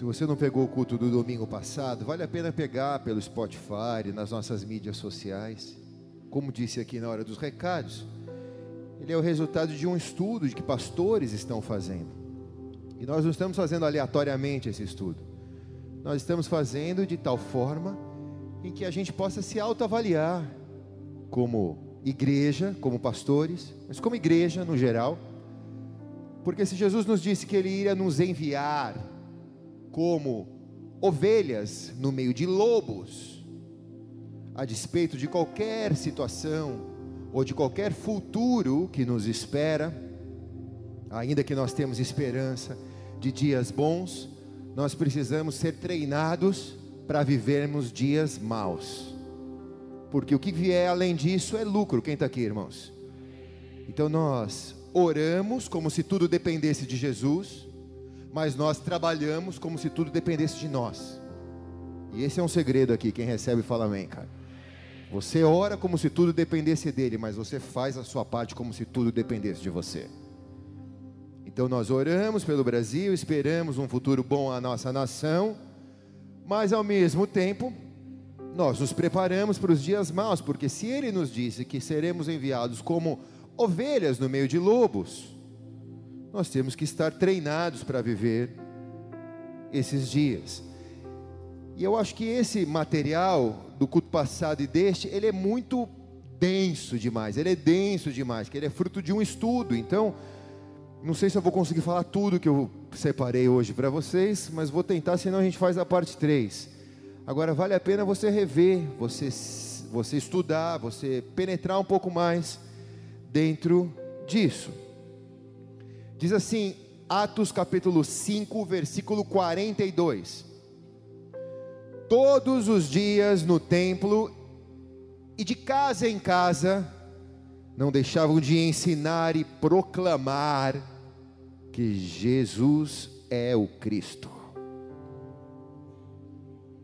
Se você não pegou o culto do domingo passado, vale a pena pegar pelo Spotify, nas nossas mídias sociais. Como disse aqui na hora dos recados, ele é o resultado de um estudo que pastores estão fazendo. E nós não estamos fazendo aleatoriamente esse estudo. Nós estamos fazendo de tal forma em que a gente possa se autoavaliar como igreja, como pastores, mas como igreja no geral. Porque se Jesus nos disse que ele iria nos enviar como ovelhas no meio de lobos, a despeito de qualquer situação ou de qualquer futuro que nos espera, ainda que nós temos esperança de dias bons, nós precisamos ser treinados para vivermos dias maus. Porque o que vier além disso é lucro. Quem está aqui, irmãos? Então nós oramos como se tudo dependesse de Jesus, mas nós trabalhamos como se tudo dependesse de nós. E esse é um segredo aqui, quem recebe fala amém, cara. Você ora como se tudo dependesse dele, mas você faz a sua parte como se tudo dependesse de você. Então nós oramos pelo Brasil, esperamos um futuro bom à nossa nação, mas ao mesmo tempo, nós nos preparamos para os dias maus, porque se ele nos disse que seremos enviados como ovelhas no meio de lobos, nós temos que estar treinados para viver esses dias. E eu acho que esse material do culto passado e deste, ele é muito denso demais, ele é denso demais, que ele é fruto de um estudo. Então, não sei se eu vou conseguir falar tudo que eu separei hoje para vocês, mas vou tentar, senão a gente faz a parte 3. Agora vale a pena você rever, você você estudar, você penetrar um pouco mais dentro disso. Diz assim, Atos capítulo 5, versículo 42. Todos os dias no templo e de casa em casa, não deixavam de ensinar e proclamar que Jesus é o Cristo.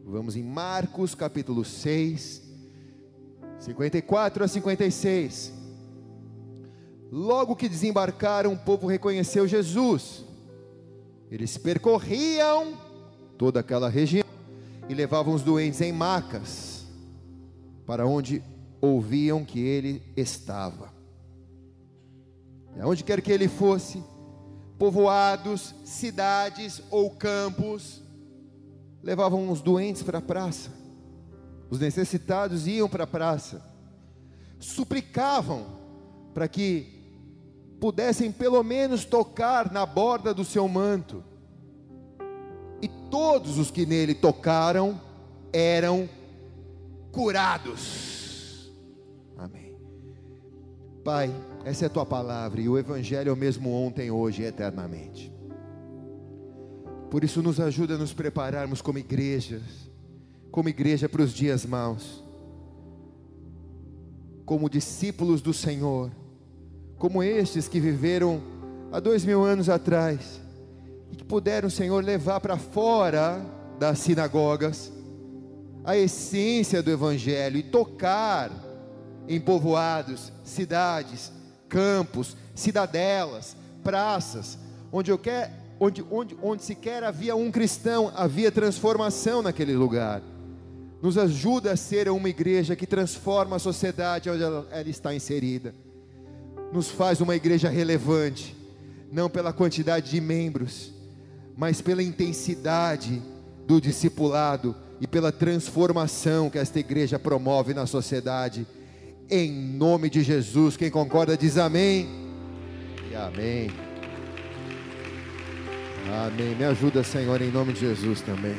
Vamos em Marcos capítulo 6, 54 a 56. Logo que desembarcaram, o povo reconheceu Jesus. Eles percorriam toda aquela região e levavam os doentes em macas para onde ouviam que ele estava. Aonde quer que ele fosse, povoados, cidades ou campos, levavam os doentes para a praça, os necessitados iam para a praça, suplicavam para que pudessem pelo menos tocar na borda do seu manto. E todos os que nele tocaram eram curados. Amém. Pai, essa é a tua palavra e o evangelho é o mesmo ontem, hoje e eternamente. Por isso nos ajuda a nos prepararmos como igrejas, como igreja para os dias maus. Como discípulos do Senhor como estes que viveram há dois mil anos atrás, e que puderam, Senhor, levar para fora das sinagogas a essência do Evangelho e tocar em povoados, cidades, campos, cidadelas, praças, onde eu onde, onde, onde sequer havia um cristão, havia transformação naquele lugar. Nos ajuda a ser uma igreja que transforma a sociedade onde ela, ela está inserida nos faz uma igreja relevante, não pela quantidade de membros, mas pela intensidade do discipulado e pela transformação que esta igreja promove na sociedade. Em nome de Jesus, quem concorda diz amém. E amém. Amém. Me ajuda, Senhor, em nome de Jesus também.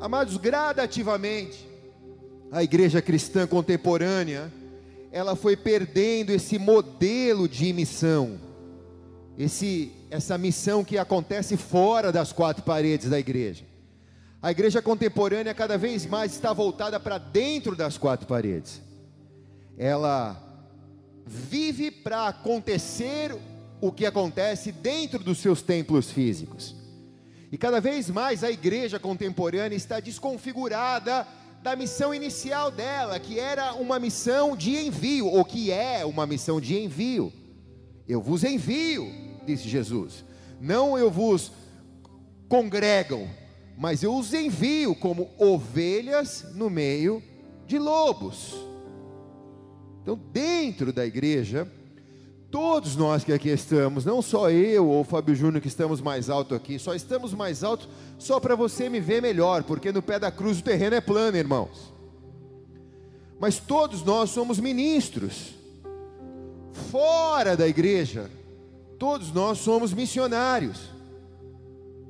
Amados, gradativamente, a igreja cristã contemporânea ela foi perdendo esse modelo de missão, esse, essa missão que acontece fora das quatro paredes da igreja. A igreja contemporânea cada vez mais está voltada para dentro das quatro paredes. Ela vive para acontecer o que acontece dentro dos seus templos físicos. E cada vez mais a igreja contemporânea está desconfigurada da missão inicial dela, que era uma missão de envio, ou que é uma missão de envio. Eu vos envio, disse Jesus. Não eu vos congregam, mas eu os envio como ovelhas no meio de lobos. Então, dentro da igreja, todos nós que aqui estamos, não só eu ou Fábio Júnior que estamos mais alto aqui, só estamos mais alto só para você me ver melhor, porque no pé da cruz o terreno é plano, irmãos. Mas todos nós somos ministros. Fora da igreja, todos nós somos missionários.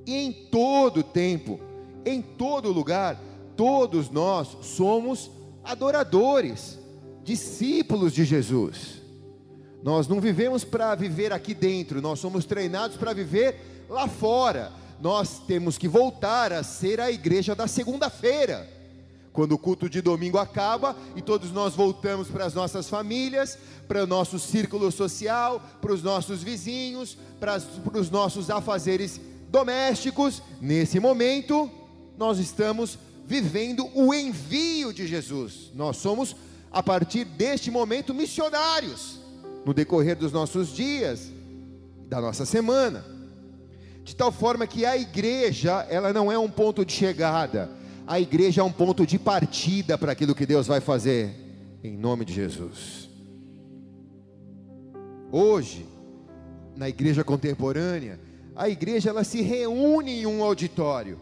E em todo tempo, em todo lugar, todos nós somos adoradores, discípulos de Jesus. Nós não vivemos para viver aqui dentro, nós somos treinados para viver lá fora. Nós temos que voltar a ser a igreja da segunda-feira quando o culto de domingo acaba e todos nós voltamos para as nossas famílias, para o nosso círculo social, para os nossos vizinhos, para, os nossos afazeres domésticos, nesse momento, nós estamos vivendo o envio de Jesus. Nós somos, a partir deste momento, missionários, no decorrer dos nossos dias, da nossa semana. De tal forma que a igreja, ela não é um ponto de chegada, a igreja é um ponto de partida para aquilo que Deus vai fazer, em nome de Jesus. Hoje, na igreja contemporânea, a igreja ela se reúne em um auditório,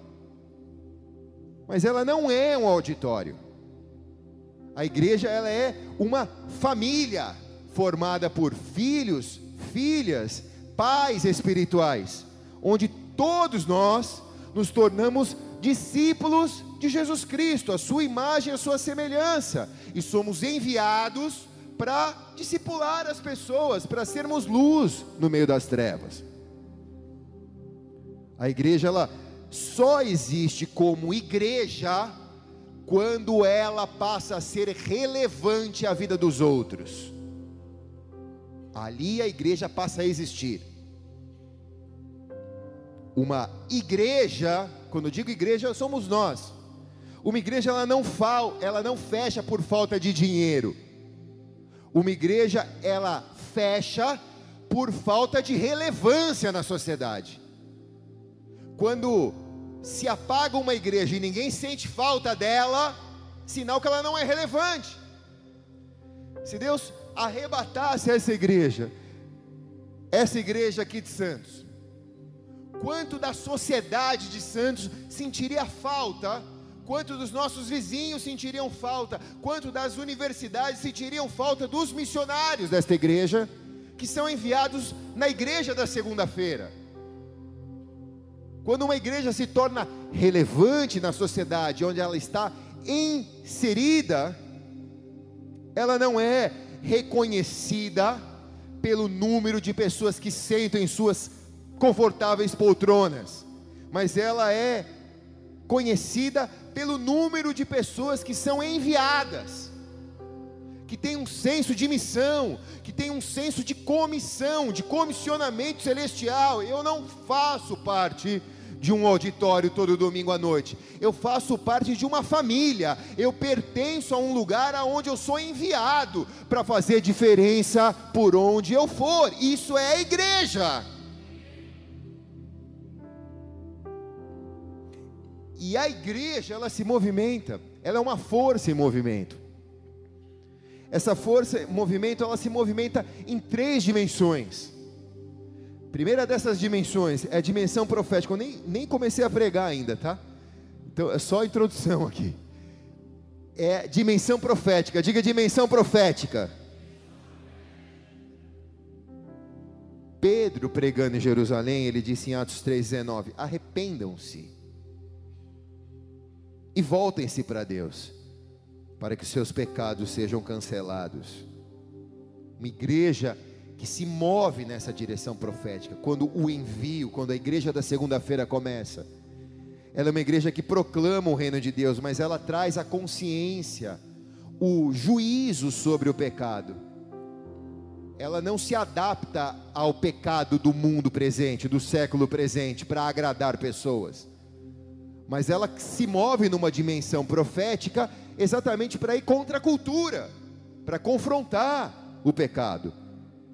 mas ela não é um auditório. A igreja ela é uma família formada por filhos, filhas, pais espirituais, onde todos nós nos tornamos discípulos de Jesus Cristo, a sua imagem, a sua semelhança, e somos enviados para discipular as pessoas, para sermos luz no meio das trevas. A igreja ela só existe como igreja quando ela passa a ser relevante à vida dos outros. Ali a igreja passa a existir. Uma igreja, quando eu digo igreja, somos nós. Uma igreja ela não fal, ela não fecha por falta de dinheiro. Uma igreja ela fecha por falta de relevância na sociedade. Quando se apaga uma igreja e ninguém sente falta dela, sinal que ela não é relevante. Se Deus arrebatasse essa igreja, essa igreja aqui de Santos, quanto da sociedade de Santos sentiria falta? Quanto dos nossos vizinhos sentiriam falta, quanto das universidades sentiriam falta dos missionários desta igreja, que são enviados na igreja da segunda-feira. Quando uma igreja se torna relevante na sociedade onde ela está inserida, ela não é reconhecida pelo número de pessoas que sentam em suas confortáveis poltronas, mas ela é conhecida pelo número de pessoas que são enviadas, que tem um senso de missão, que tem um senso de comissão, de comissionamento celestial. Eu não faço parte de um auditório todo domingo à noite. Eu faço parte de uma família. Eu pertenço a um lugar aonde eu sou enviado para fazer diferença por onde eu for. Isso é a igreja. E a igreja, ela se movimenta, ela é uma força em movimento. Essa força movimento, ela se movimenta em três dimensões. Primeira dessas dimensões é a dimensão profética. Eu nem, nem comecei a pregar ainda, tá? Então é só a introdução aqui. É dimensão profética. Diga dimensão profética. Pedro pregando em Jerusalém, ele disse em Atos 3,19: Arrependam-se e voltem-se para Deus, para que seus pecados sejam cancelados. Uma igreja que se move nessa direção profética, quando o envio, quando a igreja da segunda-feira começa, ela é uma igreja que proclama o reino de Deus, mas ela traz a consciência, o juízo sobre o pecado. Ela não se adapta ao pecado do mundo presente, do século presente, para agradar pessoas mas ela se move numa dimensão profética exatamente para ir contra a cultura, para confrontar o pecado.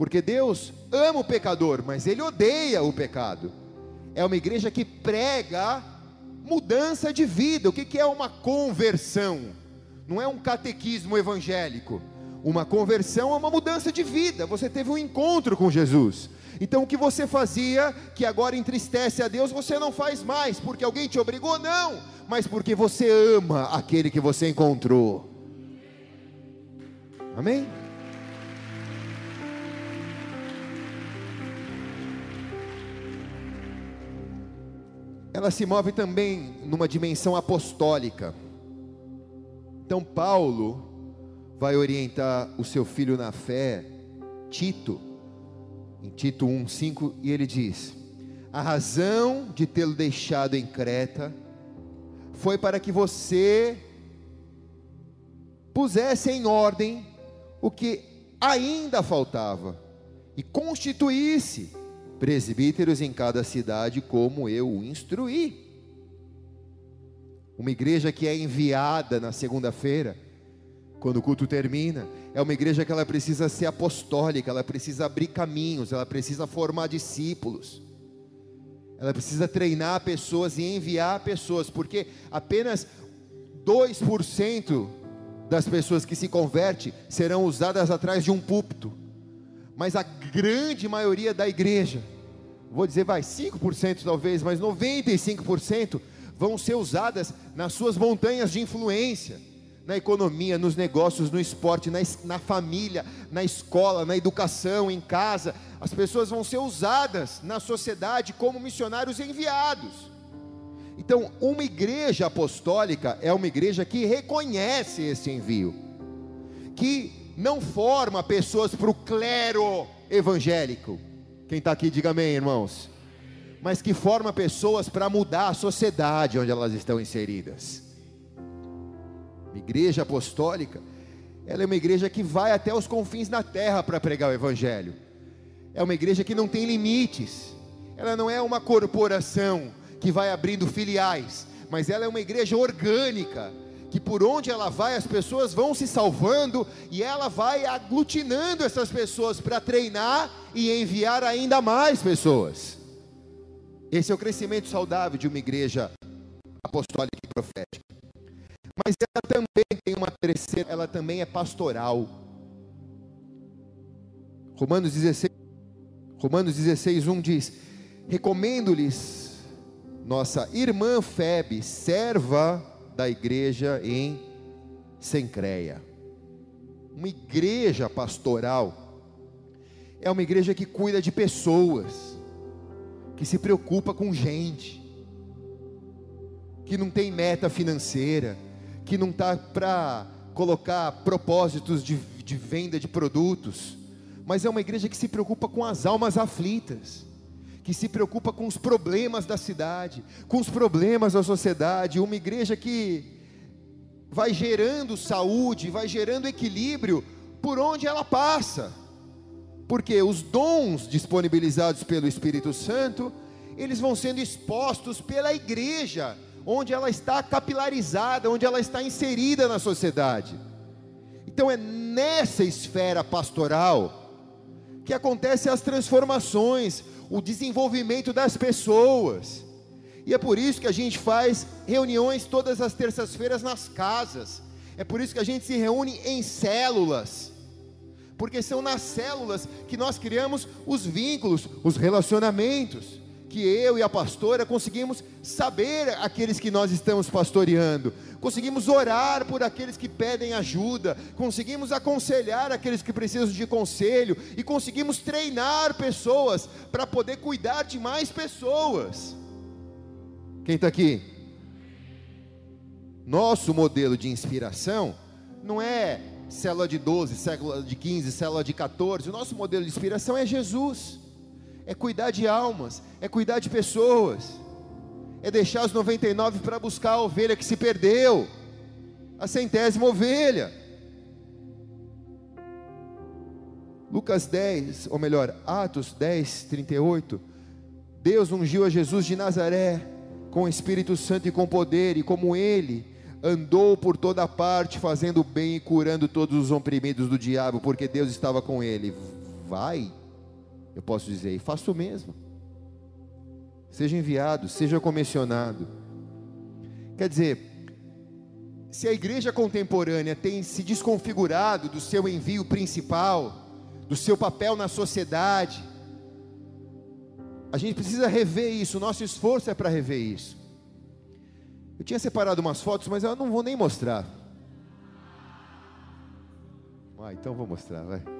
Porque Deus ama o pecador, mas ele odeia o pecado. é uma igreja que prega mudança de vida. O que é uma conversão? Não é um catequismo evangélico. Uma conversão é uma mudança de vida. Você teve um encontro com Jesus. Então o que você fazia, que agora entristece a Deus, você não faz mais, porque alguém te obrigou, não, mas porque você ama aquele que você encontrou. Amém? Ela se move também numa dimensão apostólica. Então, Paulo vai orientar o seu filho na fé, Tito, em Tito 1,5, e ele diz: A razão de tê-lo deixado em Creta foi para que você pusesse em ordem o que ainda faltava e constituísse presbíteros em cada cidade, como eu o instruí. Uma igreja que é enviada na segunda-feira, quando o culto termina, é uma igreja que ela precisa ser apostólica, ela precisa abrir caminhos, ela precisa formar discípulos. Ela precisa treinar pessoas e enviar pessoas, porque apenas 2% das pessoas que se convertem serão usadas atrás de um púlpito mas a grande maioria da igreja, vou dizer, vai, 5% talvez, mas 95% vão ser usadas nas suas montanhas de influência, na economia, nos negócios, no esporte, na, na família, na escola, na educação, em casa. As pessoas vão ser usadas na sociedade como missionários enviados. Então, uma igreja apostólica é uma igreja que reconhece esse envio, que não forma pessoas para o clero evangélico. Quem está aqui, diga amém, irmãos. Mas que forma pessoas para mudar a sociedade onde elas estão inseridas. Igreja apostólica, ela é uma igreja que vai até os confins da terra para pregar o evangelho. É uma igreja que não tem limites. Ela não é uma corporação que vai abrindo filiais, mas ela é uma igreja orgânica que por onde ela vai as pessoas vão se salvando e ela vai aglutinando essas pessoas para treinar e enviar ainda mais pessoas. Esse é o crescimento saudável de uma igreja apostólica e profética. Mas ela também tem uma terceira, ela também é pastoral. Romanos 16, Romanos 16, 1 diz: Recomendo-lhes nossa irmã Febe, serva da igreja em Sencreia. Uma igreja pastoral é uma igreja que cuida de pessoas, que se preocupa com gente, que não tem meta financeira, que não está para colocar propósitos de, de venda de produtos, mas é uma igreja que se preocupa com as almas aflitas que se preocupa com os problemas da cidade, com os problemas da sociedade, uma igreja que vai gerando saúde, vai gerando equilíbrio por onde ela passa. Porque os dons disponibilizados pelo Espírito Santo, eles vão sendo expostos pela igreja, onde ela está capilarizada, onde ela está inserida na sociedade. Então é nessa esfera pastoral que acontecem as transformações, o desenvolvimento das pessoas. E é por isso que a gente faz reuniões todas as terças-feiras nas casas. É por isso que a gente se reúne em células. Porque são nas células que nós criamos os vínculos, os relacionamentos que eu e a pastora conseguimos saber aqueles que nós estamos pastoreando, conseguimos orar por aqueles que pedem ajuda, conseguimos aconselhar aqueles que precisam de conselho. E conseguimos treinar pessoas para poder cuidar de mais pessoas. Quem está aqui? Nosso modelo de inspiração não é célula de 12, célula de 15, célula de 14, o nosso modelo de inspiração é Jesus é cuidar de almas, é cuidar de pessoas, é deixar os 99 para buscar a ovelha que se perdeu, a centésima ovelha. Lucas 10, ou melhor, Atos 10, 38. Deus ungiu a Jesus de Nazaré com o Espírito Santo e com poder, e como ele andou por toda parte, fazendo bem e curando todos os oprimidos do diabo, porque Deus estava com ele. Vai eu posso dizer, e faço o mesmo. seja enviado, seja comissionado. Quer dizer, se a igreja contemporânea tem se desconfigurado do seu envio principal, do seu papel na sociedade, a gente precisa rever isso, o nosso esforço é para rever isso. Eu tinha separado umas fotos, mas eu não vou nem mostrar. Ah, então vou mostrar, vai.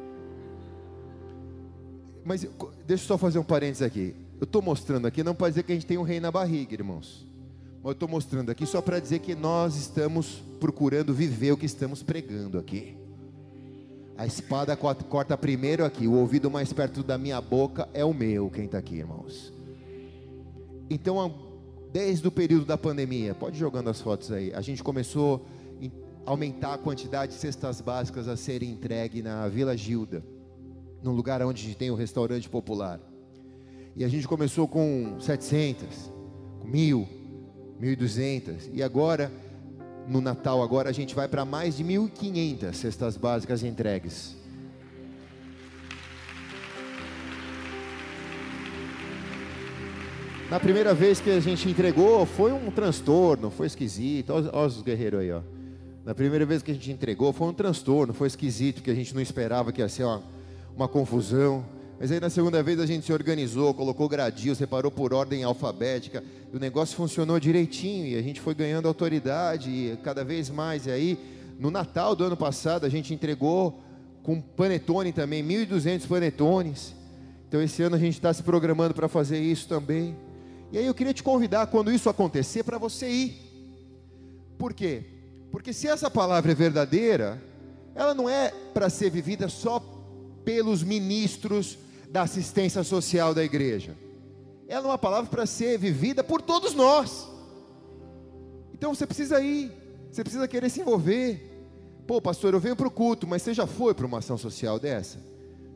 Mas deixa eu só fazer um parênteses aqui. Eu estou mostrando aqui não para dizer que a gente tem um rei na barriga, irmãos. Mas eu estou mostrando aqui só para dizer que nós estamos procurando viver o que estamos pregando aqui. A espada corta primeiro aqui, o ouvido mais perto da minha boca é o meu, quem está aqui, irmãos. Então, desde o período da pandemia, pode ir jogando as fotos aí, a gente começou a aumentar a quantidade de cestas básicas a serem entregue na Vila Gilda, num lugar onde tem um restaurante popular. E a gente começou com 700, com mil, 1.200, e agora no Natal agora a gente vai para mais de 1.500 cestas básicas entregues. Na primeira vez que a gente entregou, foi um transtorno, foi esquisito. Olha, os guerreiros aí, ó. Na primeira vez que a gente entregou, foi um transtorno, foi esquisito, que a gente não esperava que ia ser uma, uma confusão. Mas aí na segunda vez a gente se organizou, colocou gradil, separou por ordem alfabética, o negócio funcionou direitinho e a gente foi ganhando autoridade e cada vez mais. E aí, no Natal do ano passado, a gente entregou com panetone também, 1.200 panetones. Então esse ano a gente está se programando para fazer isso também. E aí eu queria te convidar, quando isso acontecer, para você ir. Por quê? Porque se essa palavra é verdadeira, ela não é para ser vivida só pelos ministros da assistência social da igreja. Ela é uma palavra para ser vivida por todos nós. Então você precisa ir, você precisa querer se envolver. Pô, pastor, eu venho para o culto, mas você já foi para uma ação social dessa?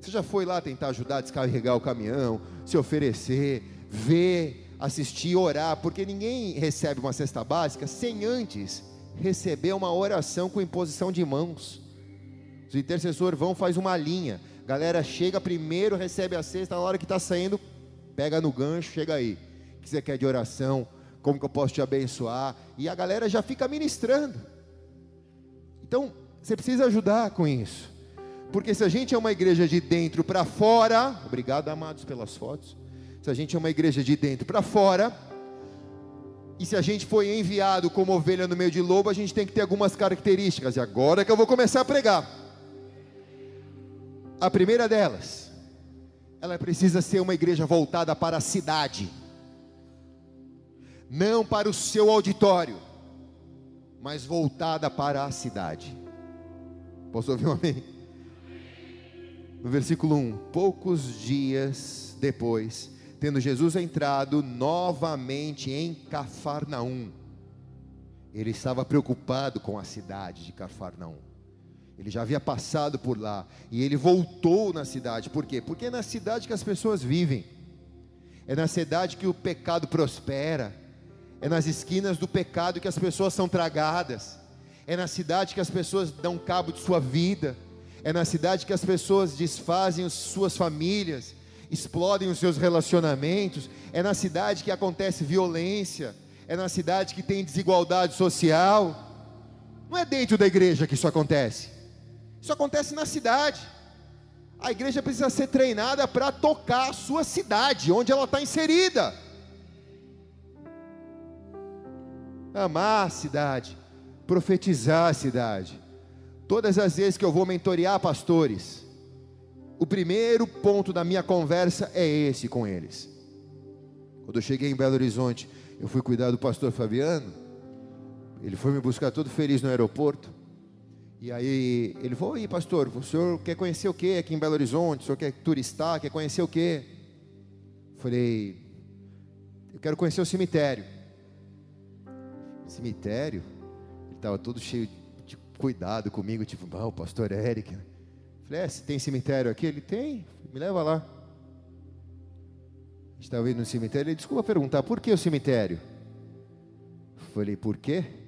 Você já foi lá tentar ajudar a descarregar o caminhão, se oferecer, ver, assistir, orar, porque ninguém recebe uma cesta básica sem antes receber uma oração com imposição de mãos. Os intercessores vão faz uma linha. Galera chega primeiro, recebe a cesta, na hora que está saindo, pega no gancho, chega aí. O que você quer de oração? Como que eu posso te abençoar? E a galera já fica ministrando. Então, você precisa ajudar com isso. Porque se a gente é uma igreja de dentro para fora, obrigado amados pelas fotos. Se a gente é uma igreja de dentro para fora, e se a gente foi enviado como ovelha no meio de lobo, a gente tem que ter algumas características. E agora é que eu vou começar a pregar. A primeira delas, ela precisa ser uma igreja voltada para a cidade, não para o seu auditório, mas voltada para a cidade. Posso ouvir um amém? No versículo 1: Poucos dias depois, tendo Jesus entrado novamente em Cafarnaum, ele estava preocupado com a cidade de Cafarnaum. Ele já havia passado por lá e ele voltou na cidade. Por quê? Porque é na cidade que as pessoas vivem. É na cidade que o pecado prospera. É nas esquinas do pecado que as pessoas são tragadas. É na cidade que as pessoas dão cabo de sua vida. É na cidade que as pessoas desfazem suas famílias, explodem os seus relacionamentos. É na cidade que acontece violência. É na cidade que tem desigualdade social. Não é dentro da igreja que isso acontece. Isso acontece na cidade. A igreja precisa ser treinada para tocar a sua cidade, onde ela está inserida. Amar a cidade, profetizar a cidade. Todas as vezes que eu vou mentorear pastores, o primeiro ponto da minha conversa é esse com eles. Quando eu cheguei em Belo Horizonte, eu fui cuidar do pastor Fabiano. Ele foi me buscar todo feliz no aeroporto. E aí ele falou: "E pastor, o senhor quer conhecer o que aqui em Belo Horizonte? O senhor quer turistar? Quer conhecer o que?" Falei: "Eu quero conhecer o cemitério." Cemitério? Ele estava todo cheio de cuidado comigo, tipo, "Ah, o pastor Eric." Falei: "É, tem cemitério aqui?" Ele tem. Me leva lá. Estava indo no cemitério. Ele desculpa perguntar: "Por que o cemitério?" Falei: "Por quê?"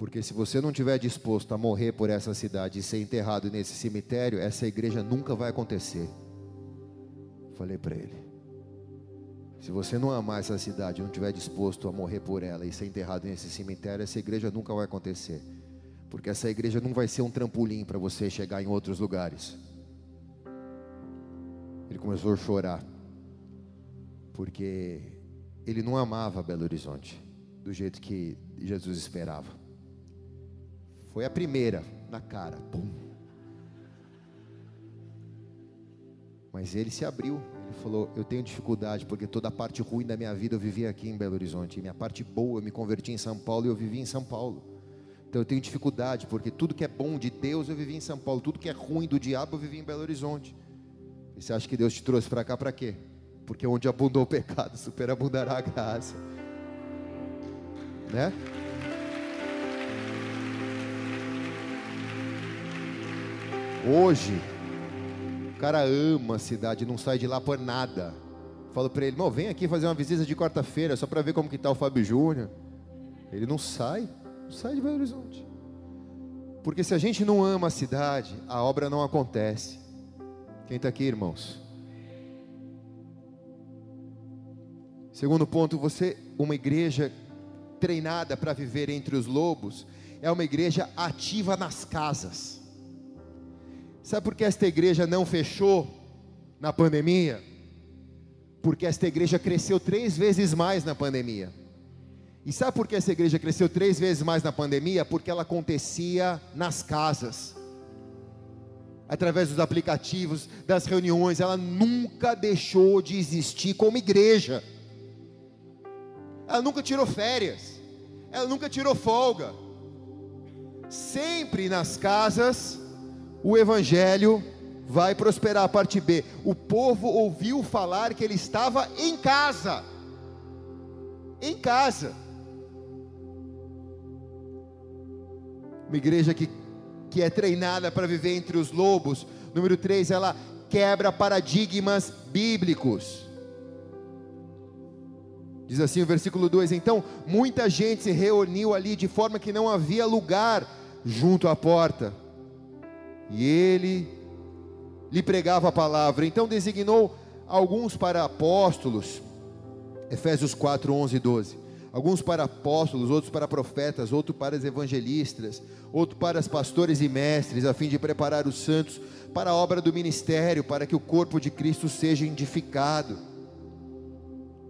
Porque se você não estiver disposto a morrer por essa cidade e ser enterrado nesse cemitério, essa igreja nunca vai acontecer. Falei para ele. Se você não amar essa cidade, não estiver disposto a morrer por ela e ser enterrado nesse cemitério, essa igreja nunca vai acontecer. Porque essa igreja não vai ser um trampolim para você chegar em outros lugares. Ele começou a chorar. Porque ele não amava Belo Horizonte do jeito que Jesus esperava. Foi a primeira na cara. Pum. Mas ele se abriu. Ele falou: Eu tenho dificuldade porque toda a parte ruim da minha vida eu vivi aqui em Belo Horizonte. E minha parte boa eu me converti em São Paulo e eu vivi em São Paulo. Então eu tenho dificuldade porque tudo que é bom de Deus eu vivi em São Paulo, tudo que é ruim do diabo eu vivi em Belo Horizonte. E você acha que Deus te trouxe para cá para quê? Porque onde abundou o pecado, superabundará a graça. Né? Hoje, o cara ama a cidade, não sai de lá por nada. Falo para ele, não, vem aqui fazer uma visita de quarta-feira, só para ver como que tá o Fábio Júnior. Ele não sai, não sai de Belo Horizonte. Porque se a gente não ama a cidade, a obra não acontece. Quem está aqui, irmãos? Segundo ponto, você, uma igreja treinada para viver entre os lobos, é uma igreja ativa nas casas. Sabe por que esta igreja não fechou na pandemia? Porque esta igreja cresceu três vezes mais na pandemia. E sabe por que essa igreja cresceu três vezes mais na pandemia? Porque ela acontecia nas casas, através dos aplicativos, das reuniões. Ela nunca deixou de existir como igreja. Ela nunca tirou férias. Ela nunca tirou folga. Sempre nas casas o evangelho vai prosperar. Parte B: o povo ouviu falar que ele estava em casa. Em casa. Uma igreja que, que é treinada para viver entre os lobos. Número 3, ela quebra paradigmas bíblicos. Diz assim o versículo 2: Então muita gente se reuniu ali de forma que não havia lugar junto à porta e ele lhe pregava a palavra. Então designou alguns para apóstolos, Efésios 4, 11 e 12. Alguns para apóstolos, outros para profetas, outros para os evangelistas, outros para os pastores e mestres, a fim de preparar os santos para a obra do ministério, para que o corpo de Cristo seja edificado.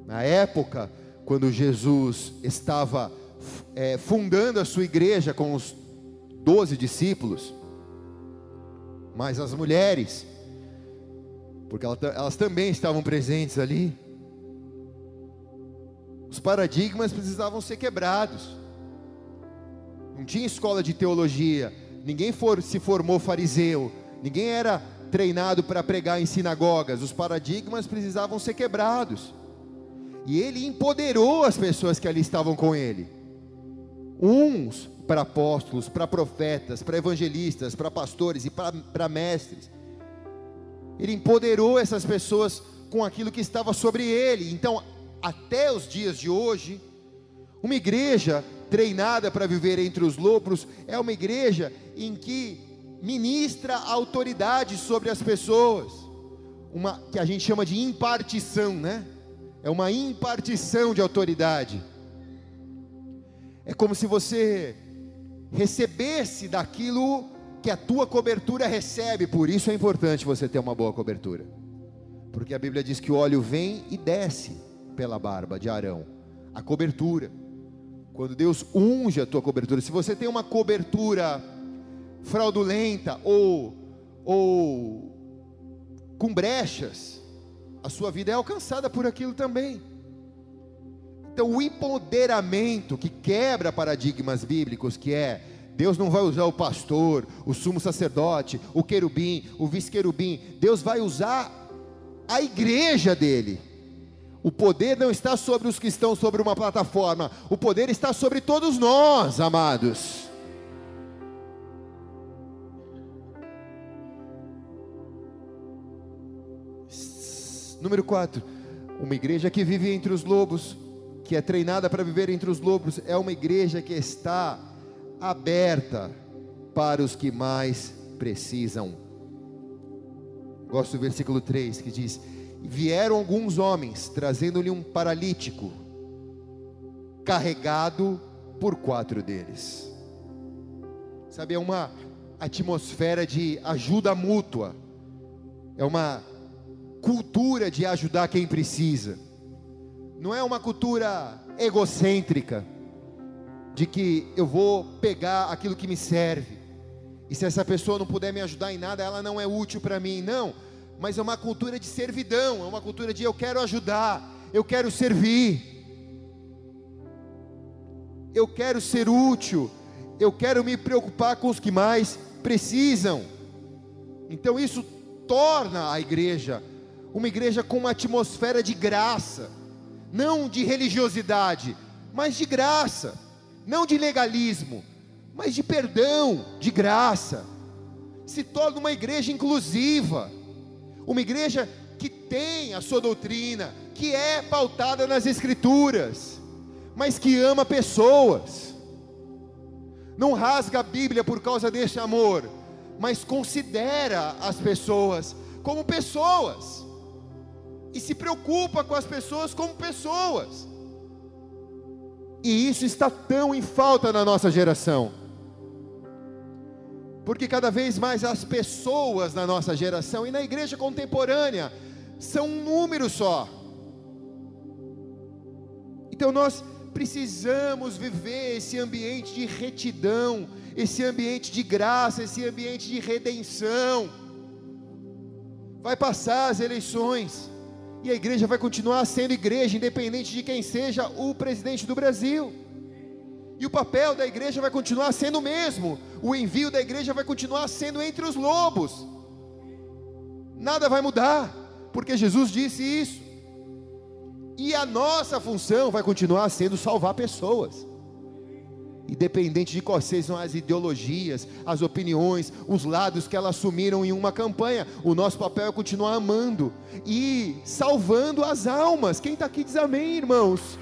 Na época, quando Jesus estava é, fundando a sua igreja com os doze discípulos, mas as mulheres, porque elas também estavam presentes ali. Os paradigmas precisavam ser quebrados. Não tinha escola de teologia, ninguém for, se formou fariseu, ninguém era treinado para pregar em sinagogas. Os paradigmas precisavam ser quebrados. E ele empoderou as pessoas que ali estavam com ele. Uns para apóstolos, para profetas, para evangelistas, para pastores e para mestres. Ele empoderou essas pessoas com aquilo que estava sobre ele. Então, até os dias de hoje, uma igreja treinada para viver entre os lobos é uma igreja em que ministra autoridade sobre as pessoas, uma que a gente chama de impartição, né? É uma impartição de autoridade. É como se você recebesse daquilo que a tua cobertura recebe. Por isso é importante você ter uma boa cobertura. Porque a Bíblia diz que o óleo vem e desce pela barba de Arão. A cobertura. Quando Deus unge a tua cobertura, se você tem uma cobertura fraudulenta ou ou com brechas, a sua vida é alcançada por aquilo também. Então, o empoderamento que quebra paradigmas bíblicos, que é Deus não vai usar o pastor, o sumo sacerdote, o querubim, o vice-querubim, Deus vai usar a igreja dele. O poder não está sobre os que estão sobre uma plataforma, o poder está sobre todos nós, amados. Número 4, uma igreja que vive entre os lobos, que é treinada para viver entre os lobos, é uma igreja que está aberta para os que mais precisam. Gosto do versículo 3 que diz: vieram alguns homens, trazendo-lhe um paralítico, carregado por quatro deles. Sabe, é uma atmosfera de ajuda mútua, é uma cultura de ajudar quem precisa, não é uma cultura egocêntrica, de que eu vou pegar aquilo que me serve, e se essa pessoa não puder me ajudar em nada, ela não é útil para mim, não, mas é uma cultura de servidão, é uma cultura de eu quero ajudar, eu quero servir, eu quero ser útil, eu quero me preocupar com os que mais precisam. Então isso torna a igreja uma igreja com uma atmosfera de graça, não de religiosidade, mas de graça, não de legalismo, mas de perdão, de graça. Se torna uma igreja inclusiva, uma igreja que tem a sua doutrina, que é pautada nas Escrituras, mas que ama pessoas. Não rasga a Bíblia por causa desse amor, mas considera as pessoas como pessoas e se preocupa com as pessoas como pessoas. E isso está tão em falta na nossa geração. Porque cada vez mais as pessoas na nossa geração e na igreja contemporânea são um número só. Então nós precisamos viver esse ambiente de retidão, esse ambiente de graça, esse ambiente de redenção. Vai passar as eleições, e a igreja vai continuar sendo igreja, independente de quem seja o presidente do Brasil. E o papel da igreja vai continuar sendo o mesmo, o envio da igreja vai continuar sendo entre os lobos. Nada vai mudar, porque Jesus disse isso. E a nossa função vai continuar sendo salvar pessoas. Independente de quais sejam as ideologias, as opiniões, os lados que elas assumiram em uma campanha, o nosso papel é continuar amando e salvando as almas. Quem está aqui diz amém, irmãos.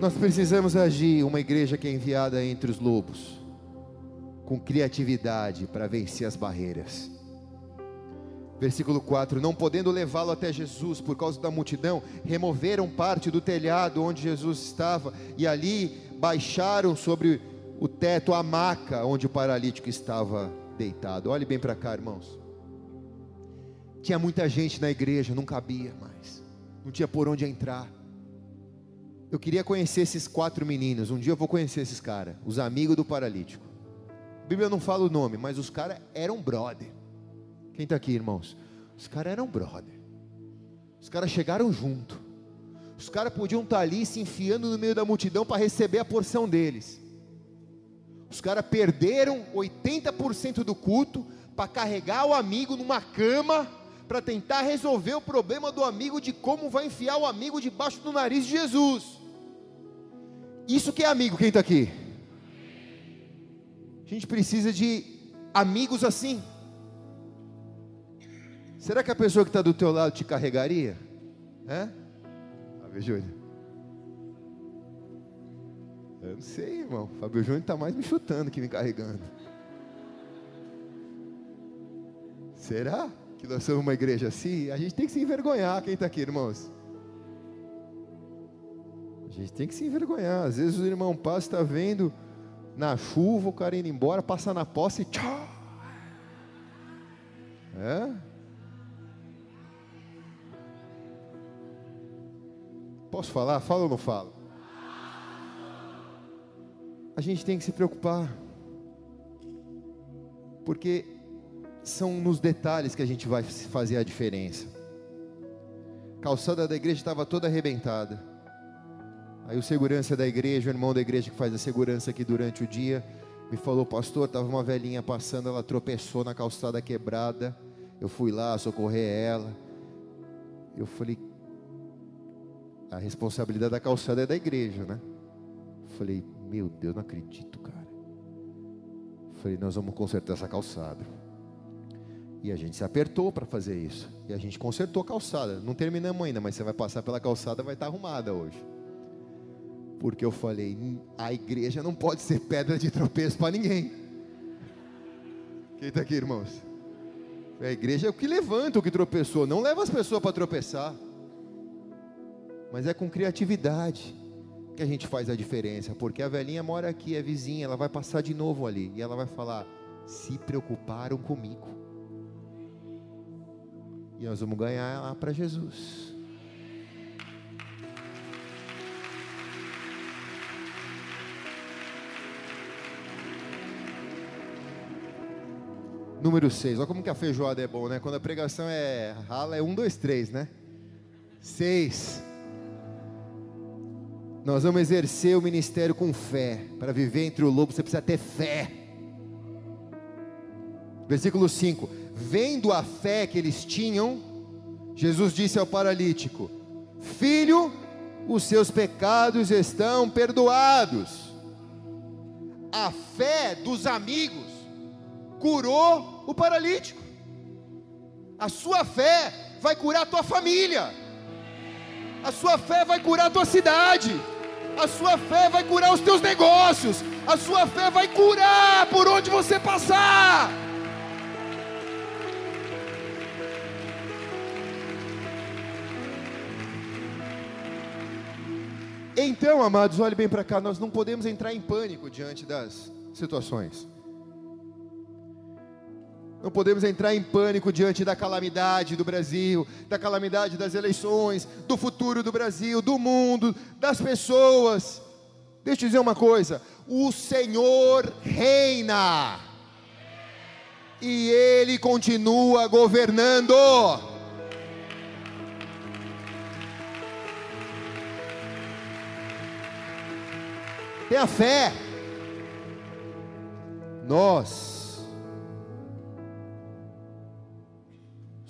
Nós precisamos agir uma igreja que é enviada entre os lobos com criatividade para vencer as barreiras. Versículo 4: Não podendo levá-lo até Jesus por causa da multidão, removeram parte do telhado onde Jesus estava e ali baixaram sobre o teto a maca onde o paralítico estava deitado. Olhe bem para cá, irmãos. Tinha muita gente na igreja, não cabia mais, não tinha por onde entrar. Eu queria conhecer esses quatro meninos. Um dia eu vou conhecer esses caras, os amigos do paralítico. A Bíblia não fala o nome, mas os caras eram brother. Quem está aqui, irmãos? Os caras eram brother. Os caras chegaram junto. Os caras podiam estar tá ali se enfiando no meio da multidão para receber a porção deles. Os caras perderam 80% do culto para carregar o amigo numa cama para tentar resolver o problema do amigo de como vai enfiar o amigo debaixo do nariz de Jesus. Isso que é amigo, quem está aqui? A gente precisa de amigos assim. Será que a pessoa que está do teu lado te carregaria? É? Fábio Júnior. Eu não sei, irmão. Fábio Júnior está mais me chutando que me carregando. Será que nós somos uma igreja assim? A gente tem que se envergonhar, quem está aqui, irmãos? A gente tem que se envergonhar. Às vezes o irmão passa está vendo na chuva, o cara indo embora, passa na posse e tchau. É? Posso falar? Fala ou não falo? A gente tem que se preocupar. Porque são nos detalhes que a gente vai fazer a diferença. A calçada da igreja estava toda arrebentada. Aí o segurança da igreja, o irmão da igreja que faz a segurança aqui durante o dia, me falou, pastor, estava uma velhinha passando, ela tropeçou na calçada quebrada. Eu fui lá socorrer ela. Eu falei, a responsabilidade da calçada é da igreja, né? Falei, meu Deus, não acredito, cara. Falei, nós vamos consertar essa calçada. E a gente se apertou para fazer isso. E a gente consertou a calçada. Não terminamos ainda, mas você vai passar pela calçada, vai estar arrumada hoje. Porque eu falei, a igreja não pode ser pedra de tropeço para ninguém. Quem está aqui, irmãos? A igreja é o que levanta o que tropeçou, não leva as pessoas para tropeçar. Mas é com criatividade que a gente faz a diferença, porque a velhinha mora aqui, é vizinha, ela vai passar de novo ali e ela vai falar: "Se preocuparam comigo". E nós vamos ganhar lá para Jesus. Número 6. Olha como que a feijoada é bom, né? Quando a pregação é rala, é um, dois, três, né? 6. Nós vamos exercer o ministério com fé. Para viver entre o lobo, você precisa ter fé. Versículo 5: Vendo a fé que eles tinham, Jesus disse ao paralítico: Filho, os seus pecados estão perdoados. A fé dos amigos curou o paralítico. A sua fé vai curar a tua família. A sua fé vai curar a tua cidade. A sua fé vai curar os teus negócios. A sua fé vai curar por onde você passar. Então, amados, olhe bem para cá, nós não podemos entrar em pânico diante das situações. Não podemos entrar em pânico diante da calamidade do Brasil, da calamidade das eleições, do futuro do Brasil, do mundo, das pessoas. Deixa eu dizer uma coisa: o Senhor reina, e Ele continua governando. Tenha fé. Nós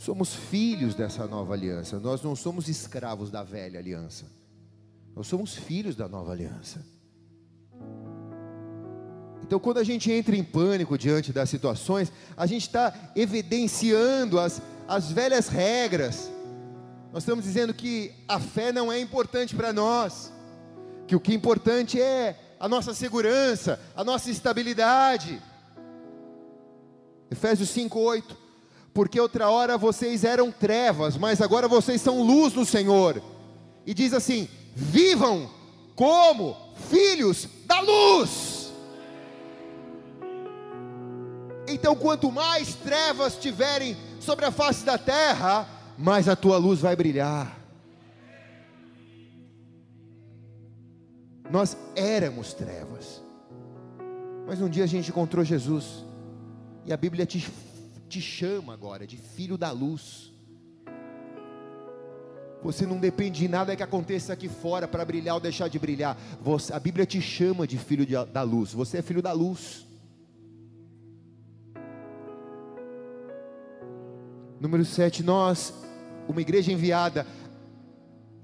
somos filhos dessa nova aliança, nós não somos escravos da velha aliança, nós somos filhos da nova aliança. Então, quando a gente entra em pânico diante das situações, a gente está evidenciando as, as velhas regras, nós estamos dizendo que a fé não é importante para nós, que o que é importante é a nossa segurança, a nossa estabilidade. Efésios 5:8 porque outra hora vocês eram trevas, mas agora vocês são luz no Senhor. E diz assim: vivam como filhos da luz. Então, quanto mais trevas tiverem sobre a face da terra, mais a tua luz vai brilhar. Nós éramos trevas, mas um dia a gente encontrou Jesus, e a Bíblia te te chama agora de filho da luz. Você não depende de nada que aconteça aqui fora para brilhar ou deixar de brilhar. Você, a Bíblia te chama de filho de, da luz. Você é filho da luz. Número 7, nós, uma igreja enviada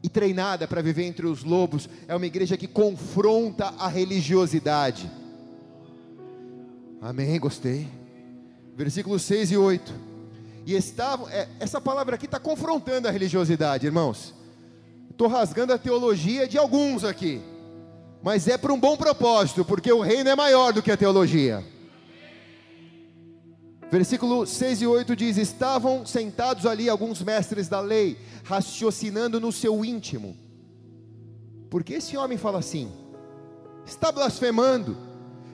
e treinada para viver entre os lobos, é uma igreja que confronta a religiosidade. Amém, gostei versículos 6 e 8. E estavam, é, essa palavra aqui está confrontando a religiosidade, irmãos. Estou rasgando a teologia de alguns aqui, mas é para um bom propósito, porque o reino é maior do que a teologia. Versículo 6 e 8 diz: Estavam sentados ali alguns mestres da lei, raciocinando no seu íntimo. Porque esse homem fala assim? Está blasfemando.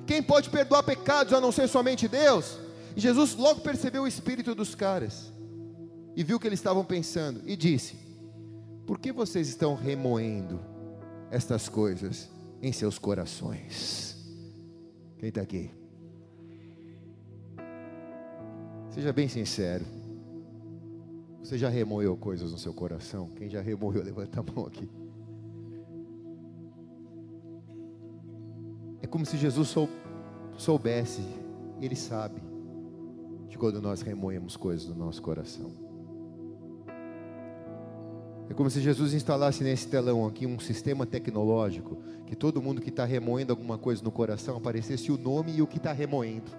Quem pode perdoar pecados a não ser somente Deus? E Jesus logo percebeu o espírito dos caras e viu o que eles estavam pensando e disse: Por que vocês estão remoendo estas coisas em seus corações? Quem está aqui? Seja bem sincero. Você já remoeu coisas no seu coração? Quem já remoeu, levanta a mão aqui. É como se Jesus soubesse, Ele sabe de quando nós remoemos coisas no nosso coração. É como se Jesus instalasse nesse telão aqui um sistema tecnológico que todo mundo que está remoendo alguma coisa no coração aparecesse o nome e o que está remoendo.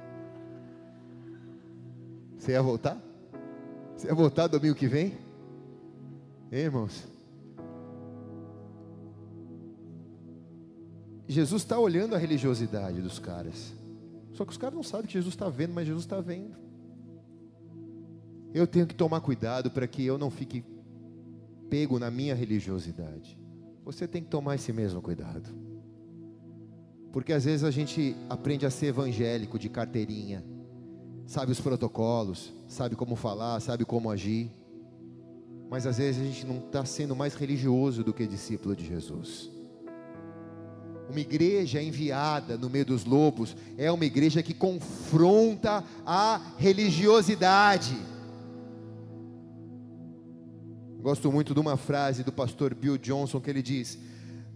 Você ia voltar? Você ia voltar domingo que vem? Hein, irmãos? Jesus está olhando a religiosidade dos caras. Só que os caras não sabem que Jesus está vendo, mas Jesus está vendo. Eu tenho que tomar cuidado para que eu não fique pego na minha religiosidade. Você tem que tomar esse mesmo cuidado. Porque às vezes a gente aprende a ser evangélico de carteirinha, sabe os protocolos, sabe como falar, sabe como agir, mas às vezes a gente não está sendo mais religioso do que discípulo de Jesus. Uma igreja enviada no meio dos lobos é uma igreja que confronta a religiosidade. Gosto muito de uma frase do pastor Bill Johnson que ele diz: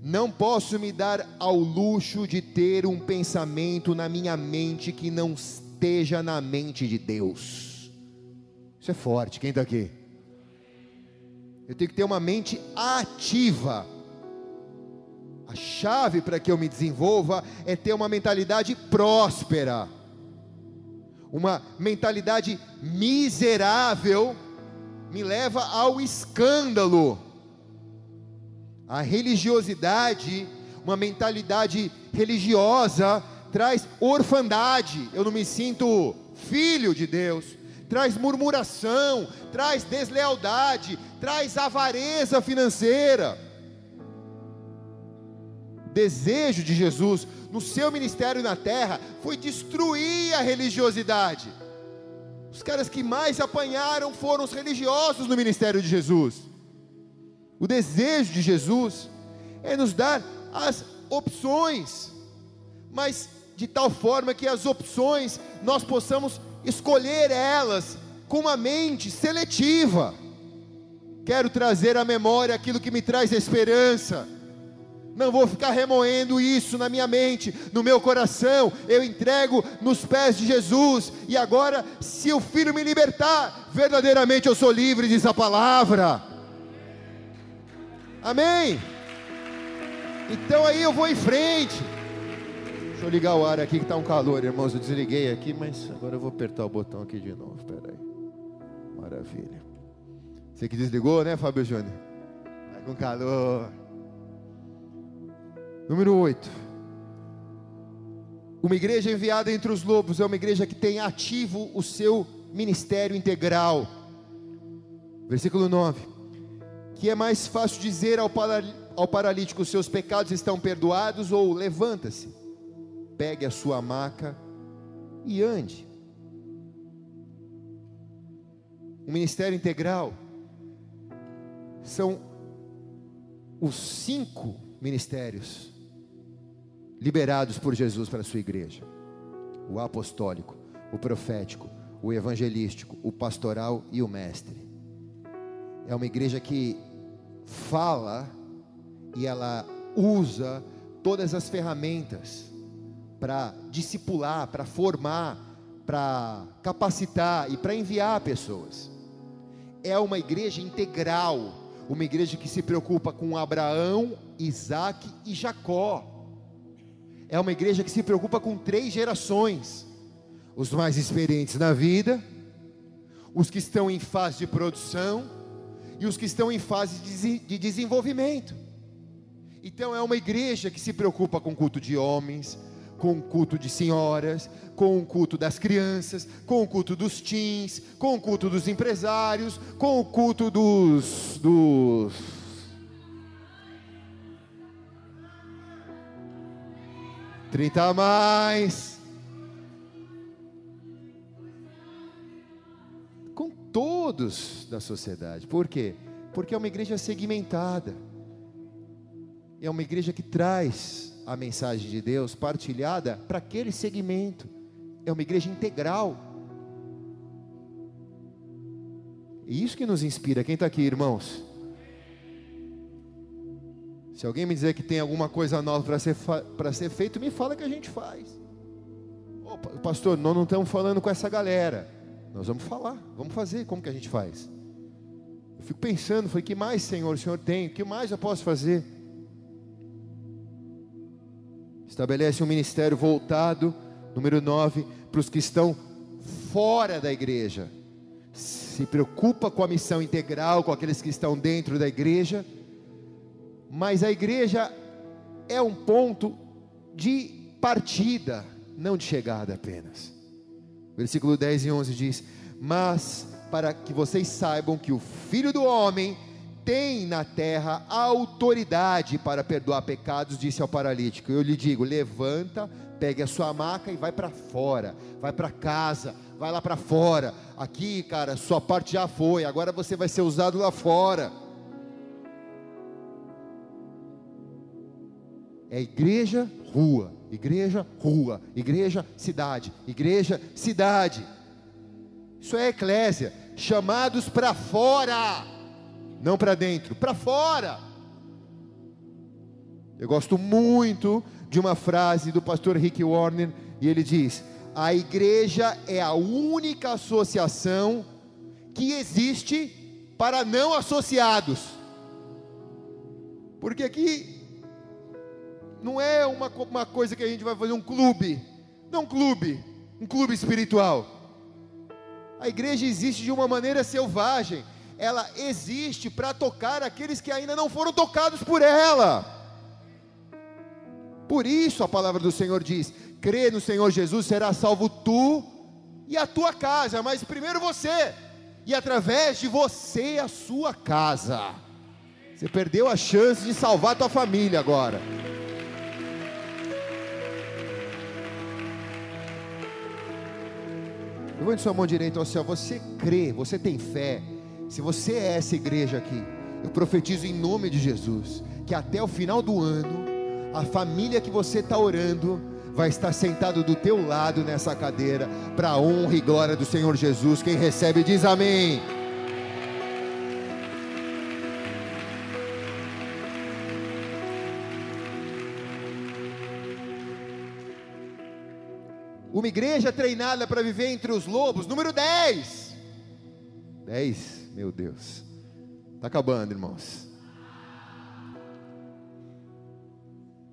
Não posso me dar ao luxo de ter um pensamento na minha mente que não esteja na mente de Deus. Isso é forte, quem está aqui? Eu tenho que ter uma mente ativa. A chave para que eu me desenvolva é ter uma mentalidade próspera. Uma mentalidade miserável me leva ao escândalo. A religiosidade, uma mentalidade religiosa, traz orfandade. Eu não me sinto filho de Deus. Traz murmuração, traz deslealdade, traz avareza financeira. Desejo de Jesus no seu ministério na terra foi destruir a religiosidade. Os caras que mais apanharam foram os religiosos no ministério de Jesus. O desejo de Jesus é nos dar as opções, mas de tal forma que as opções nós possamos escolher elas com uma mente seletiva. Quero trazer à memória aquilo que me traz esperança não vou ficar remoendo isso na minha mente, no meu coração. Eu entrego nos pés de Jesus. E agora, se o Filho me libertar, verdadeiramente eu sou livre, diz a palavra. Amém? Então aí eu vou em frente. Deixa eu ligar o ar aqui que está um calor, irmãos. Eu desliguei aqui, mas agora eu vou apertar o botão aqui de novo. Espera aí. Maravilha. Você que desligou, né, Fábio Júnior? Está com calor. Número 8. Uma igreja enviada entre os lobos é uma igreja que tem ativo o seu ministério integral. Versículo 9. Que é mais fácil dizer ao, ao paralítico: seus pecados estão perdoados, ou levanta-se, pegue a sua maca e ande. O ministério integral são os cinco ministérios liberados por Jesus para a sua igreja: o apostólico, o profético, o evangelístico, o pastoral e o mestre. É uma igreja que fala e ela usa todas as ferramentas para discipular, para formar, para capacitar e para enviar pessoas. É uma igreja integral, uma igreja que se preocupa com Abraão, Isaac e Jacó é uma igreja que se preocupa com três gerações: os mais experientes na vida, os que estão em fase de produção e os que estão em fase de desenvolvimento. Então é uma igreja que se preocupa com o culto de homens, com o culto de senhoras, com o culto das crianças, com o culto dos teens, com o culto dos empresários, com o culto dos, dos 30 a mais. Com todos da sociedade. Por quê? Porque é uma igreja segmentada. É uma igreja que traz a mensagem de Deus partilhada para aquele segmento. É uma igreja integral. E isso que nos inspira. Quem está aqui, irmãos? Se alguém me dizer que tem alguma coisa nova para ser, para ser feito, me fala que a gente faz. Opa, pastor, nós não estamos falando com essa galera. Nós vamos falar, vamos fazer. Como que a gente faz? Eu fico pensando, foi que mais, Senhor, o Senhor tem? O que mais eu posso fazer? Estabelece um ministério voltado, número 9, para os que estão fora da igreja. Se preocupa com a missão integral, com aqueles que estão dentro da igreja mas a igreja é um ponto de partida, não de chegada apenas. Versículo 10 e 11 diz: Mas para que vocês saibam que o Filho do Homem tem na terra autoridade para perdoar pecados, disse ao paralítico. Eu lhe digo: levanta, pegue a sua maca e vai para fora, vai para casa, vai lá para fora. Aqui, cara, sua parte já foi, agora você vai ser usado lá fora. É igreja, rua, igreja, rua, igreja, cidade, igreja, cidade. Isso é eclésia, chamados para fora não para dentro, para fora. Eu gosto muito de uma frase do pastor Rick Warner, e ele diz: A igreja é a única associação que existe para não associados. Porque aqui não é uma, uma coisa que a gente vai fazer um clube, não um clube, um clube espiritual. A igreja existe de uma maneira selvagem ela existe para tocar aqueles que ainda não foram tocados por ela. Por isso a palavra do Senhor diz: crê no Senhor Jesus, será salvo tu e a tua casa, mas primeiro você, e através de você a sua casa. Você perdeu a chance de salvar a tua família agora. Levante sua mão direita ao céu. Você crê, você tem fé se você é essa igreja aqui, eu profetizo em nome de Jesus que até o final do ano, a família que você está orando vai estar sentado do teu lado nessa cadeira, para a honra e glória do Senhor Jesus. Quem recebe diz amém. Uma igreja treinada para viver entre os lobos, número 10. 10 meu Deus. Está acabando, irmãos.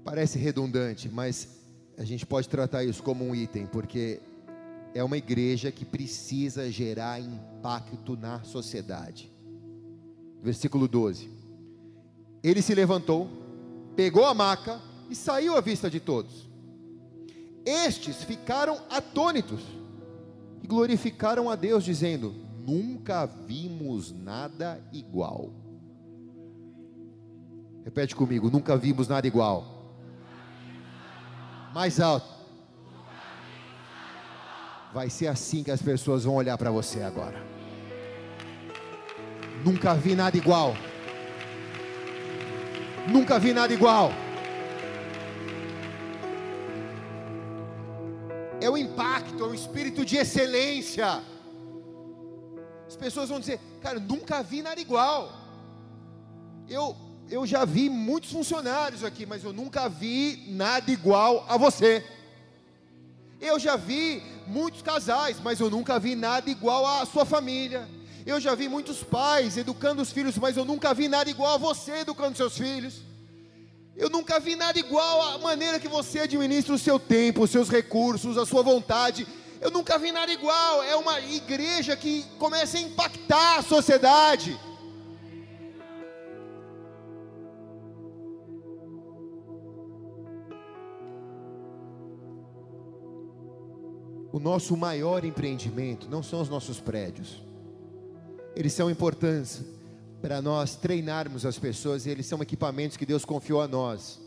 Parece redundante, mas a gente pode tratar isso como um item, porque é uma igreja que precisa gerar impacto na sociedade. Versículo 12. Ele se levantou, pegou a maca e saiu à vista de todos. Estes ficaram atônitos e glorificaram a Deus, dizendo: nunca vimos nada igual. Repete comigo, nunca vimos nada igual. Mais alto. Vai ser assim que as pessoas vão olhar para você agora. Nunca vi nada igual. Nunca vi nada igual. É o impacto, é o espírito de excelência as pessoas vão dizer, cara, nunca vi nada igual. Eu, eu já vi muitos funcionários aqui, mas eu nunca vi nada igual a você. Eu já vi muitos casais, mas eu nunca vi nada igual à sua família. Eu já vi muitos pais educando os filhos, mas eu nunca vi nada igual a você educando seus filhos. Eu nunca vi nada igual à maneira que você administra o seu tempo, os seus recursos, a sua vontade. Eu nunca vi nada igual. É uma igreja que começa a impactar a sociedade. O nosso maior empreendimento não são os nossos prédios. Eles são importantes para nós treinarmos as pessoas e eles são equipamentos que Deus confiou a nós.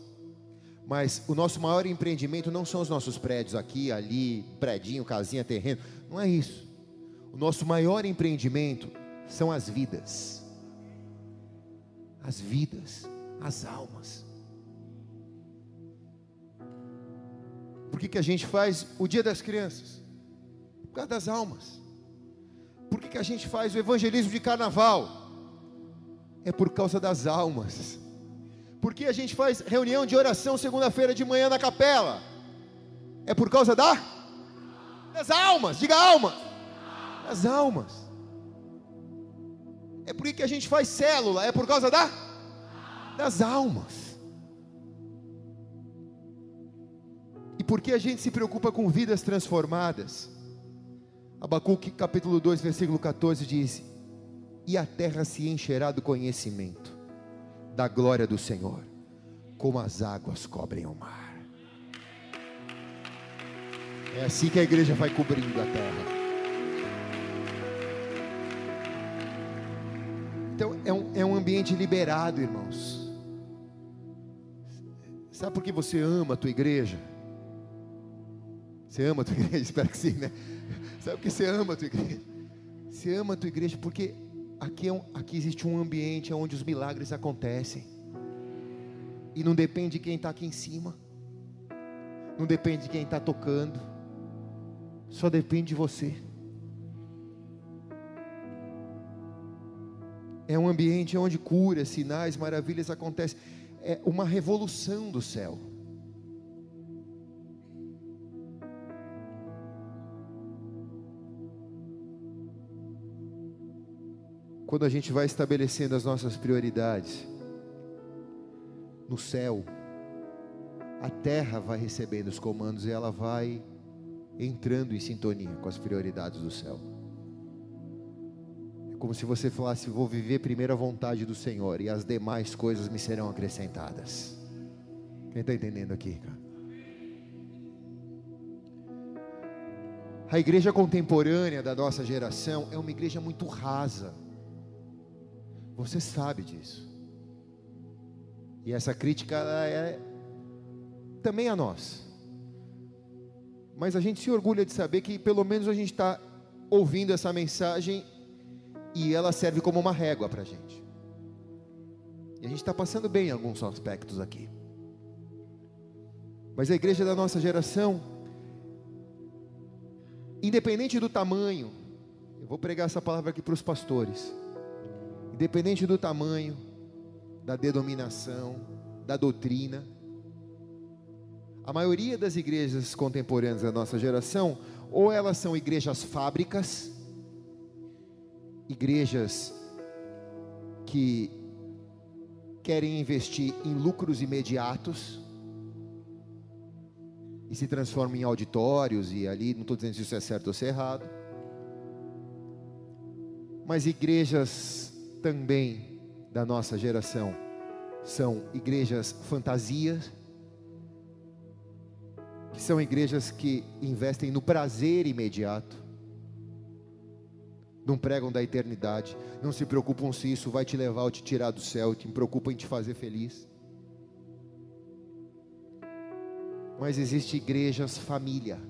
Mas o nosso maior empreendimento não são os nossos prédios aqui, ali, predinho, casinha, terreno. Não é isso. O nosso maior empreendimento são as vidas. As vidas, as almas. Por que, que a gente faz o Dia das Crianças? Por causa das almas. Por que, que a gente faz o evangelismo de carnaval? É por causa das almas. Por que a gente faz reunião de oração segunda-feira de manhã na capela? É por causa da das almas, diga alma. Das almas. É por que a gente faz célula? É por causa da das almas. E por que a gente se preocupa com vidas transformadas? Abacuque capítulo 2, versículo 14 diz: E a terra se encherá do conhecimento da glória do Senhor, como as águas cobrem o mar. É assim que a igreja vai cobrindo a terra. Então é um, é um ambiente liberado, irmãos. Sabe por que você ama a tua igreja? Você ama a tua igreja? Espero que sim, né? Sabe por que você ama a tua igreja? Você ama a tua igreja porque aqui, é um, aqui existe um ambiente onde os milagres acontecem. E não depende de quem está aqui em cima. Não depende de quem está tocando. Só depende de você. É um ambiente onde curas, sinais, maravilhas acontecem. É uma revolução do céu. Quando a gente vai estabelecendo as nossas prioridades no céu, a terra vai recebendo os comandos e ela vai entrando em sintonia com as prioridades do céu. É como se você falasse: Vou viver primeiro a vontade do Senhor e as demais coisas me serão acrescentadas. Quem está entendendo aqui, cara? A igreja contemporânea da nossa geração é uma igreja muito rasa. Você sabe disso. E essa crítica é também a nós. Mas a gente se orgulha de saber que pelo menos a gente está ouvindo essa mensagem e ela serve como uma régua para a gente. E a gente está passando bem em alguns aspectos aqui. Mas a igreja da nossa geração, independente do tamanho, eu vou pregar essa palavra aqui para os pastores, independente do tamanho, da denominação, da doutrina, a maioria das igrejas contemporâneas da nossa geração, ou elas são igrejas fábricas, igrejas que querem investir em lucros imediatos e se transformam em auditórios e ali, não estou dizendo se isso é certo ou se é errado, mas igrejas também da nossa geração são igrejas fantasias que são igrejas que investem no prazer imediato, não pregam da eternidade, não se preocupam se isso vai te levar ou te tirar do céu, te preocupam em te fazer feliz. Mas existe igrejas família,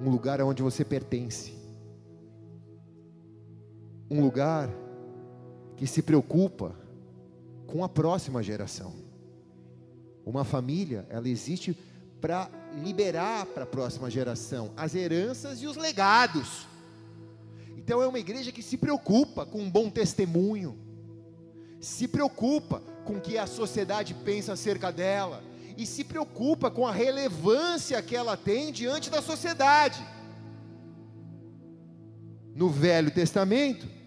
um lugar onde você pertence, um lugar que se preocupa com a próxima geração. Uma família, ela existe para liberar para a próxima geração as heranças e os legados. Então é uma igreja que se preocupa com um bom testemunho, se preocupa com o que a sociedade pensa acerca dela, e se preocupa com a relevância que ela tem diante da sociedade. No Velho Testamento,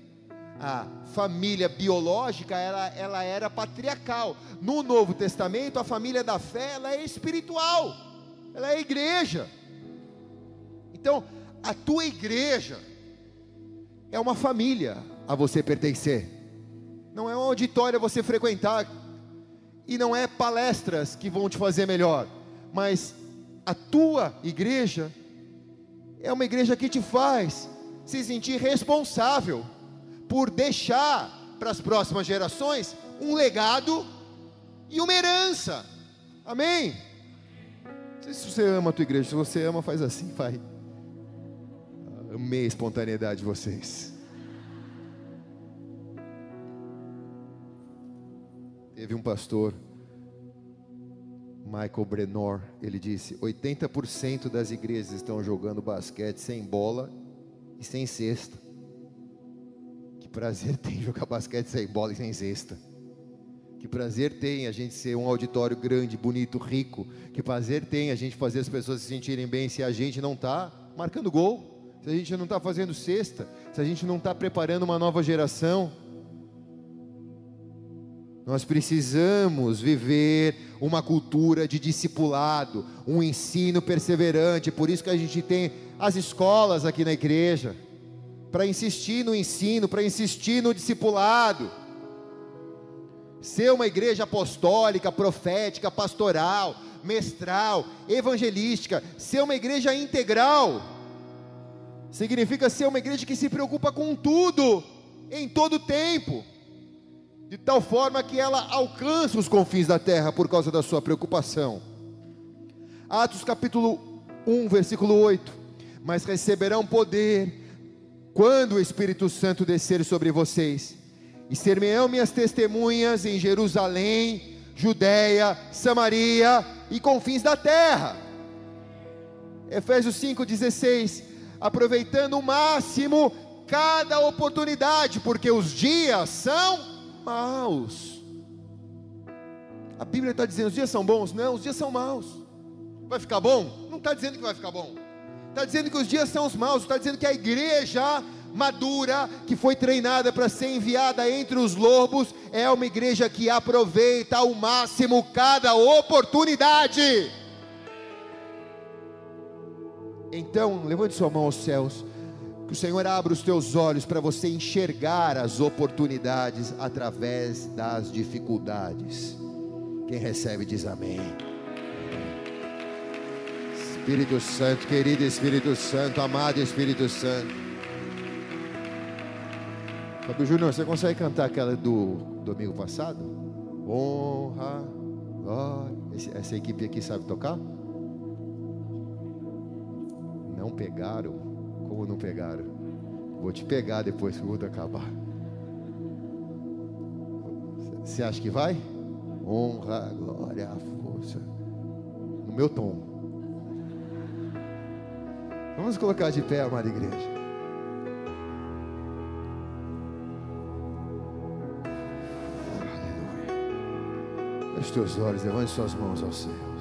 a família biológica ela, ela era patriarcal. No Novo Testamento, a família da fé ela é espiritual ela é igreja. Então, a tua igreja é uma família a você pertencer. Não é um auditório a você frequentar e não é palestras que vão te fazer melhor, mas a tua igreja é uma igreja que te faz se sentir responsável por deixar para as próximas gerações um legado e uma herança. Amém? sei se você ama a tua igreja. Se você ama, faz assim, vai. Amei a espontaneidade de vocês. Teve um pastor, Michael Brenor, ele disse: 80% das igrejas estão jogando basquete sem bola e sem cesta. Prazer tem jogar basquete sem bola e sem cesta. Que prazer tem a gente ser um auditório grande, bonito, rico. Que prazer tem a gente fazer as pessoas se sentirem bem se a gente não está marcando gol, se a gente não está fazendo cesta, se a gente não está preparando uma nova geração. Nós precisamos viver uma cultura de discipulado, um ensino perseverante. Por isso que a gente tem as escolas aqui na igreja, para insistir no ensino, para insistir no discipulado ser uma igreja apostólica, profética, pastoral, mestral, evangelística, ser uma igreja integral. Significa ser uma igreja que se preocupa com tudo, em todo tempo, de tal forma que ela alcança os confins da terra por causa da sua preocupação. Atos capítulo 1, versículo 8: Mas receberão poder quando o Espírito Santo descer sobre vocês, e serão minhas testemunhas em Jerusalém, Judéia, Samaria e confins da terra. Efésios 5,16: aproveitando o máximo cada oportunidade, porque os dias são maus. A Bíblia está dizendo: os dias são bons? Não, os dias são maus. Vai ficar bom? Não está dizendo que vai ficar bom. Está dizendo que os dias são os maus. Está dizendo que a igreja madura, que foi treinada para ser enviada entre os lobos, é uma igreja que aproveita ao máximo cada oportunidade. Então, levante sua mão aos céus. Que o Senhor abra os teus olhos para você enxergar as oportunidades através das dificuldades. Quem recebe diz amém. Espírito Santo, querido Espírito Santo, amado Espírito Santo. Fábio Júnior, você consegue cantar aquela do domingo passado? Honra, glória. Essa equipe aqui sabe tocar? Não pegaram? Como não pegaram? Vou te pegar depois que o mundo acabar. Você acha que vai? Honra, glória, força. No meu tom. Vamos colocar de pé, amada igreja. Aleluia. Feche teus olhos, levante suas mãos aos céus.